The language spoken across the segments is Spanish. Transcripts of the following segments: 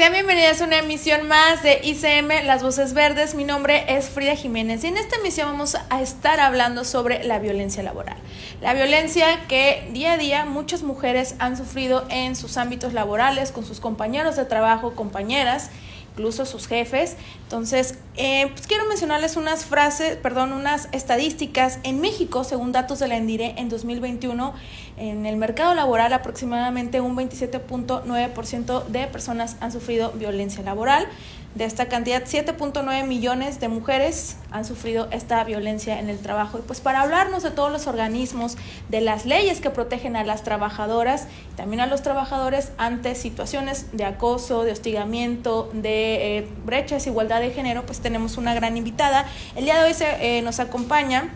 Sean bienvenidas a una emisión más de ICM Las Voces Verdes. Mi nombre es Frida Jiménez y en esta emisión vamos a estar hablando sobre la violencia laboral. La violencia que día a día muchas mujeres han sufrido en sus ámbitos laborales, con sus compañeros de trabajo, compañeras incluso sus jefes. Entonces, eh, pues quiero mencionarles unas frases, perdón, unas estadísticas. En México, según datos de la ENDIRE, en 2021, en el mercado laboral aproximadamente un 27.9% de personas han sufrido violencia laboral. De esta cantidad, 7.9 millones de mujeres han sufrido esta violencia en el trabajo. Y pues para hablarnos de todos los organismos, de las leyes que protegen a las trabajadoras y también a los trabajadores ante situaciones de acoso, de hostigamiento, de eh, brecha, desigualdad de género, pues tenemos una gran invitada. El día de hoy se, eh, nos acompaña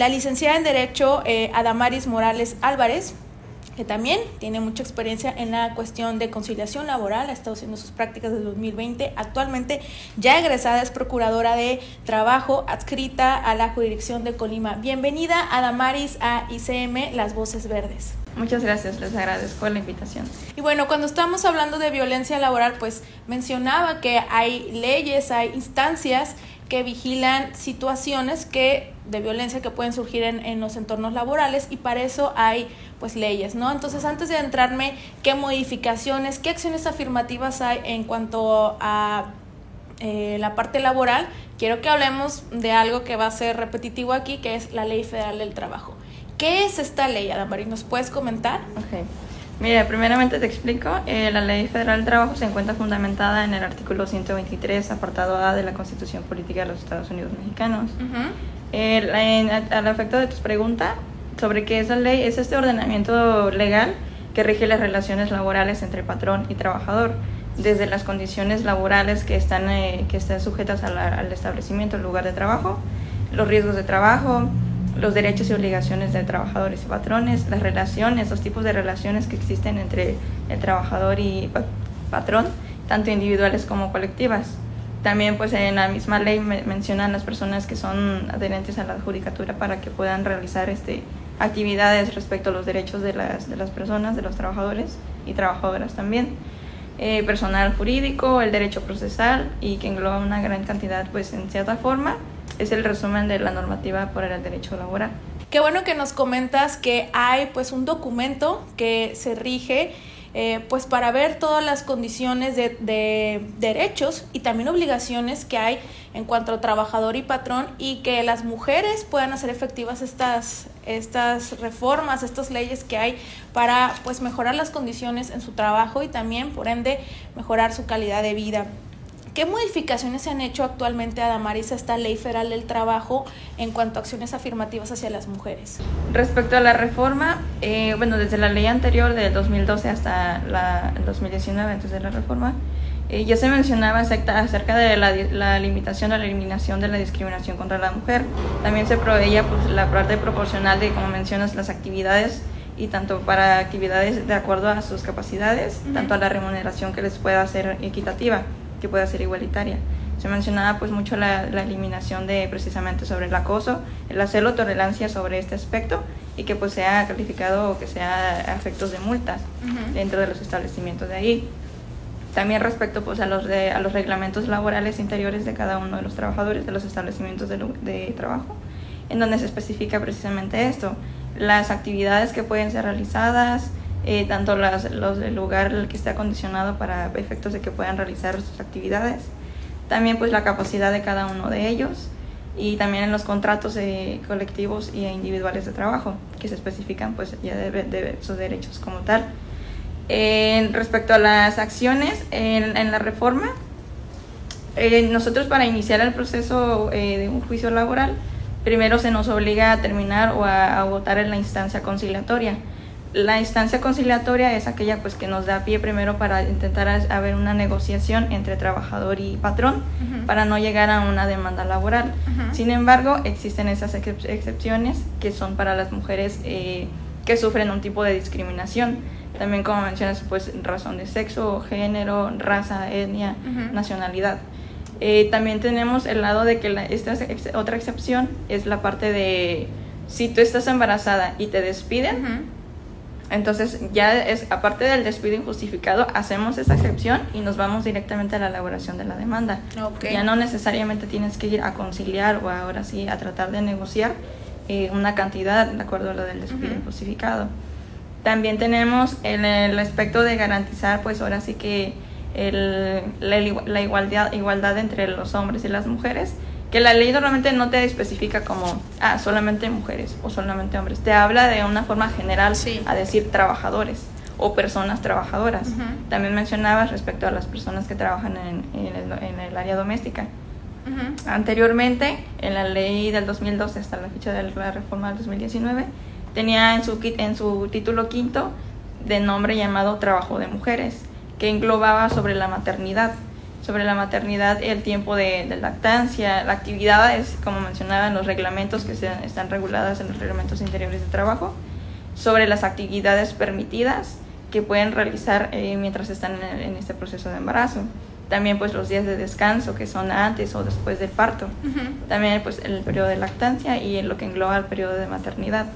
la licenciada en Derecho eh, Adamaris Morales Álvarez que también tiene mucha experiencia en la cuestión de conciliación laboral, ha estado haciendo sus prácticas del 2020, actualmente ya egresada es procuradora de trabajo adscrita a la jurisdicción de Colima. Bienvenida a Damaris a ICM Las Voces Verdes. Muchas gracias, les agradezco la invitación. Y bueno, cuando estamos hablando de violencia laboral, pues mencionaba que hay leyes, hay instancias que vigilan situaciones que de violencia que pueden surgir en, en, los entornos laborales y para eso hay pues leyes, ¿no? Entonces antes de entrarme, ¿qué modificaciones, qué acciones afirmativas hay en cuanto a eh, la parte laboral? Quiero que hablemos de algo que va a ser repetitivo aquí, que es la Ley Federal del Trabajo. ¿Qué es esta ley, Adamari? ¿Nos puedes comentar? Ok. Mira, primeramente te explico, eh, la Ley Federal del Trabajo se encuentra fundamentada en el artículo 123, apartado A de la Constitución Política de los Estados Unidos Mexicanos. Uh -huh. en, al efecto de tus preguntas sobre qué es la ley, es este ordenamiento legal que rige las relaciones laborales entre patrón y trabajador, desde las condiciones laborales que están, eh, que están sujetas la, al establecimiento, el lugar de trabajo, los riesgos de trabajo, los derechos y obligaciones de trabajadores y patrones, las relaciones, los tipos de relaciones que existen entre el trabajador y patrón, tanto individuales como colectivas. También pues en la misma ley me mencionan las personas que son adherentes a la judicatura para que puedan realizar este, actividades respecto a los derechos de las, de las personas, de los trabajadores y trabajadoras también. Eh, personal jurídico, el derecho procesal y que engloba una gran cantidad pues en cierta forma es el resumen de la normativa por el derecho laboral. Qué bueno que nos comentas que hay pues un documento que se rige eh, pues para ver todas las condiciones de, de, derechos y también obligaciones que hay en cuanto a trabajador y patrón y que las mujeres puedan hacer efectivas estas, estas reformas, estas leyes que hay para pues mejorar las condiciones en su trabajo y también por ende mejorar su calidad de vida. ¿Qué modificaciones se han hecho actualmente a Damaris a esta ley federal del trabajo en cuanto a acciones afirmativas hacia las mujeres? Respecto a la reforma, eh, bueno, desde la ley anterior de 2012 hasta la, el 2019, antes de la reforma, eh, ya se mencionaba acerca de la, la, limitación o la eliminación de la discriminación contra la mujer. También se proveía pues, la parte proporcional de, como mencionas, las actividades y tanto para actividades de acuerdo a sus capacidades, uh -huh. tanto a la remuneración que les pueda ser equitativa que pueda ser igualitaria. Se mencionaba pues mucho la, la, eliminación de precisamente sobre el acoso, el hacerlo tolerancia sobre este aspecto y que pues sea calificado o que sea a efectos de multas uh -huh. dentro de los establecimientos de ahí. También respecto pues a los, de, a los reglamentos laborales interiores de cada uno de los trabajadores de los establecimientos de, de trabajo, en donde se especifica precisamente esto, las actividades que pueden ser realizadas, eh, tanto las, los del lugar que esté acondicionado para efectos de que puedan realizar sus actividades, también pues la capacidad de cada uno de ellos y también en los contratos eh, colectivos y individuales de trabajo que se especifican pues ya de, de sus derechos como tal. respecto a las acciones en, la reforma, eh, nosotros para iniciar el proceso eh, de un juicio laboral, primero se nos obliga a terminar o a, votar en la instancia conciliatoria. La instancia conciliatoria es aquella pues que nos da pie primero para intentar haber una negociación entre trabajador y patrón para no llegar a una demanda laboral. Sin embargo, existen esas excepciones que son para las mujeres eh, que sufren un tipo de discriminación. También como mencionas, pues razón de sexo, género, raza, etnia, nacionalidad. Eh, también tenemos el lado de que la, esta otra excepción es la parte de si tú estás embarazada y te despiden, entonces ya es aparte del despido injustificado, hacemos esa excepción y nos vamos directamente a la elaboración de la demanda. Ya no necesariamente tienes que ir a conciliar o ahora sí a tratar de negociar eh, una cantidad de acuerdo a lo del despido injustificado. También tenemos el, el aspecto de garantizar, pues ahora sí que el, la, igualdad, igualdad entre los hombres y las mujeres, que la ley normalmente no te especifica como, ah, solamente mujeres o solamente hombres, te habla de una forma general a decir trabajadores o personas trabajadoras. También mencionabas respecto a las personas que trabajan en, en, el, área doméstica. Anteriormente, en la ley del 2012 hasta la fecha de la reforma del 2019, tenía en su, en su título quinto de nombre llamado Trabajo de Mujeres que englobaba sobre la maternidad, sobre la maternidad el tiempo de, lactancia, la actividad es, como mencionaba, en los reglamentos que se, están reguladas en los reglamentos interiores de trabajo, sobre las actividades permitidas que pueden realizar eh, mientras están en, este proceso de embarazo. También pues los días de descanso que son antes o después del parto. También pues el periodo de lactancia y lo que engloba el periodo de maternidad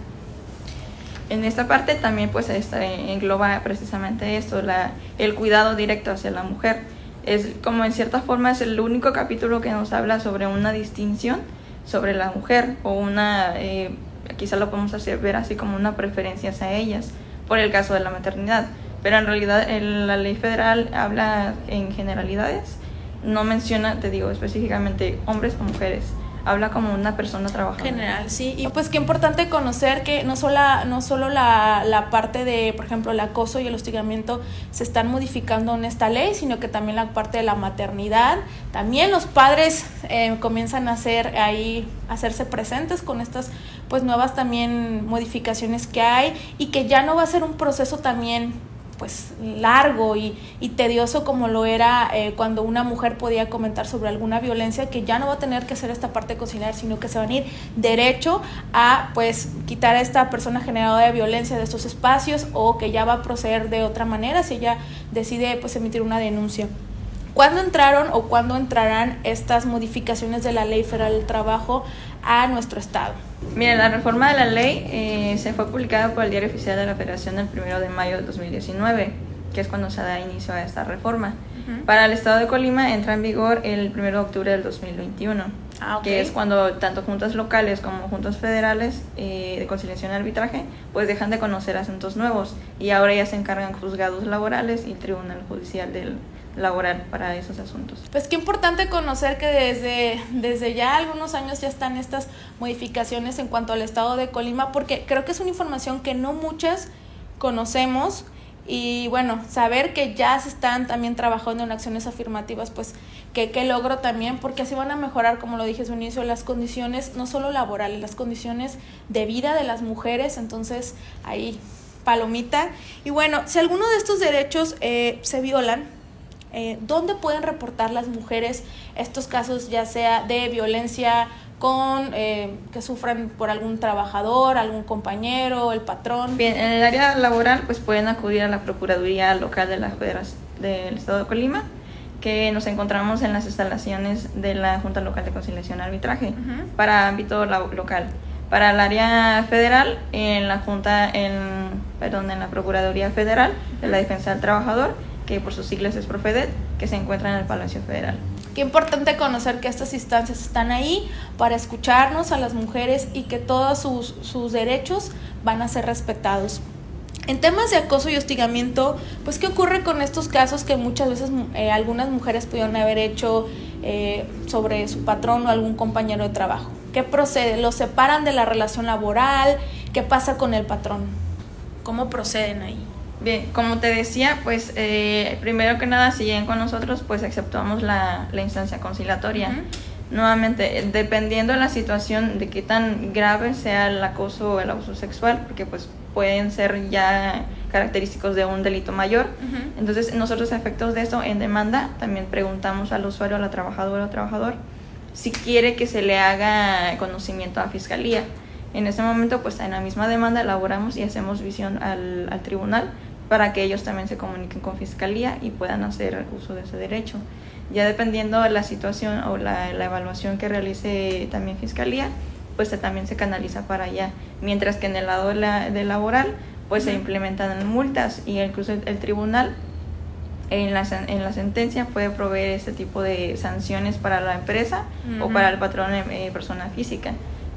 en esta parte también pues engloba precisamente esto, la, el cuidado directo hacia la mujer. Es como en cierta forma es el único capítulo que nos habla sobre una distinción sobre la mujer o una, eh, quizá lo podemos hacer ver así como una preferencia hacia ellas por el caso de la maternidad. Pero en realidad la ley federal habla en generalidades, no menciona, te digo específicamente, hombres o mujeres habla como una persona trabajadora. General, sí. Y pues qué importante conocer que no solo, no solo la, la, parte de, por ejemplo, el acoso y el hostigamiento se están modificando en esta ley, sino que también la parte de la maternidad. También los padres eh, comienzan a hacer ahí, hacerse presentes con estas pues nuevas también modificaciones que hay y que ya no va a ser un proceso también pues largo y, tedioso como lo era eh, cuando una mujer podía comentar sobre alguna violencia que ya no va a tener que hacer esta parte de cocinar sino que se van a ir derecho a pues quitar a esta persona generadora de violencia de estos espacios o que ya va a proceder de otra manera si ella decide pues emitir una denuncia. ¿Cuándo entraron o cuándo entrarán estas modificaciones de la Ley Federal del Trabajo a nuestro Estado? Mira, la reforma de la ley eh, se fue publicada por el Diario Oficial de la Federación el 1 de mayo de 2019, que es cuando se da inicio a esta reforma. Para el Estado de Colima entra en vigor el 1 de octubre del 2021, ah, que es cuando tanto juntas locales como juntas federales eh, de conciliación y arbitraje pues dejan de conocer asuntos nuevos y ahora ya se encargan juzgados laborales y el Tribunal Judicial del laboral para esos asuntos. Pues qué importante conocer que desde, desde ya algunos años ya están estas modificaciones en cuanto al estado de Colima, porque creo que es una información que no muchas conocemos y bueno, saber que ya se están también trabajando en acciones afirmativas, pues que, que logro también, porque así van a mejorar, como lo dije en su inicio, las condiciones, no solo laborales, las condiciones de vida de las mujeres, entonces ahí palomita. Y bueno, si alguno de estos derechos eh, se violan, eh, ¿dónde pueden reportar las mujeres estos casos, ya sea de violencia con eh, que sufran por algún trabajador, algún compañero, el patrón? Bien, en el área laboral pues pueden acudir a la Procuraduría Local de la Federación del Estado de Colima que nos encontramos en las instalaciones de la Junta Local de Conciliación y Arbitraje para ámbito local. Para el área federal, en la Junta, en, perdón, en la Procuraduría Federal de la Defensa del Trabajador que por sus siglas es Profedet, que se encuentra en el Palacio Federal. Qué importante conocer que estas instancias están ahí para escucharnos a las mujeres y que todos sus, derechos van a ser respetados. En temas de acoso y hostigamiento, pues ¿qué ocurre con estos casos que muchas veces eh, algunas mujeres pudieron haber hecho eh, sobre su patrón o algún compañero de trabajo? ¿Qué procede? ¿Los separan de la relación laboral? ¿Qué pasa con el patrón? ¿Cómo proceden ahí? Bien, como te decía, pues eh, primero que nada, si llegan con nosotros, pues aceptamos la, la instancia conciliatoria. Nuevamente, dependiendo de la situación, de qué tan grave sea el acoso o el abuso sexual, porque pues pueden ser ya característicos de un delito mayor. Entonces, nosotros a efectos de eso, en demanda, también preguntamos al usuario, a la trabajadora o trabajador, si quiere que se le haga conocimiento a fiscalía. En ese momento, pues en la misma demanda elaboramos y hacemos visión al, al tribunal para que ellos también se comuniquen con fiscalía y puedan hacer uso de ese derecho. Ya dependiendo de la situación o la, la evaluación que realice también fiscalía, pues se, también se canaliza para allá. Mientras que en el lado de, la, de laboral, pues se implementan multas y incluso el, el tribunal en la, en la sentencia puede proveer este tipo de sanciones para la empresa o para el patrón eh, persona física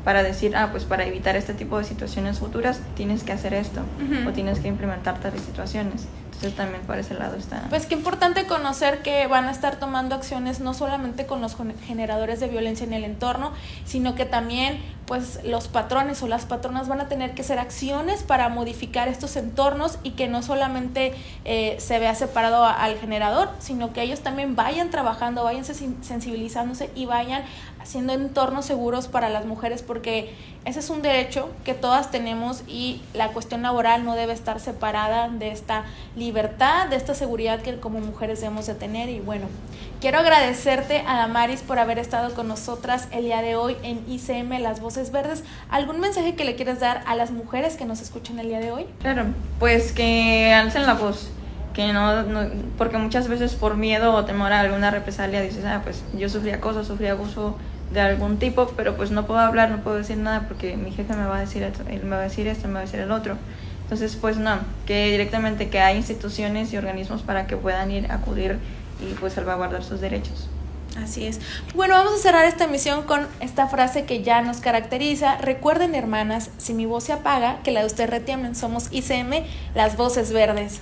para decir, ah, pues para evitar este tipo de situaciones futuras tienes que hacer esto o tienes que implementar tales situaciones. Entonces también por ese lado está. Pues qué importante conocer que van a estar tomando acciones no solamente con los generadores de violencia en el entorno, sino que también pues los patrones o las patronas van a tener que hacer acciones para modificar estos entornos y que no solamente eh, se vea separado al generador, sino que ellos también vayan trabajando, vayan sensibilizándose y vayan haciendo entornos seguros para las mujeres porque ese es un derecho que todas tenemos y la cuestión laboral no debe estar separada de esta libertad, de esta seguridad que como mujeres debemos de tener y bueno, quiero agradecerte a Damaris por haber estado con nosotras el día de hoy en ICM Las Voces Verdes. ¿Algún mensaje que le quieras dar a las mujeres que nos escuchan el día de hoy? Claro, pues que alcen la voz, que no, no porque muchas veces por miedo o temor a alguna represalia dices, ah, pues yo sufrí acoso, sufrí abuso de algún tipo, pero pues no puedo hablar, no puedo decir nada porque mi jefe me va a decir esto, él me va a decir esto, me va a decir el otro. Entonces, pues no, que directamente que hay instituciones y organismos para que puedan ir a acudir y pues salvaguardar sus derechos. Así es. Bueno, vamos a cerrar esta emisión con esta frase que ya nos caracteriza. Recuerden, hermanas, si mi voz se apaga, que la de usted retiemblen. Somos ICM, las voces verdes.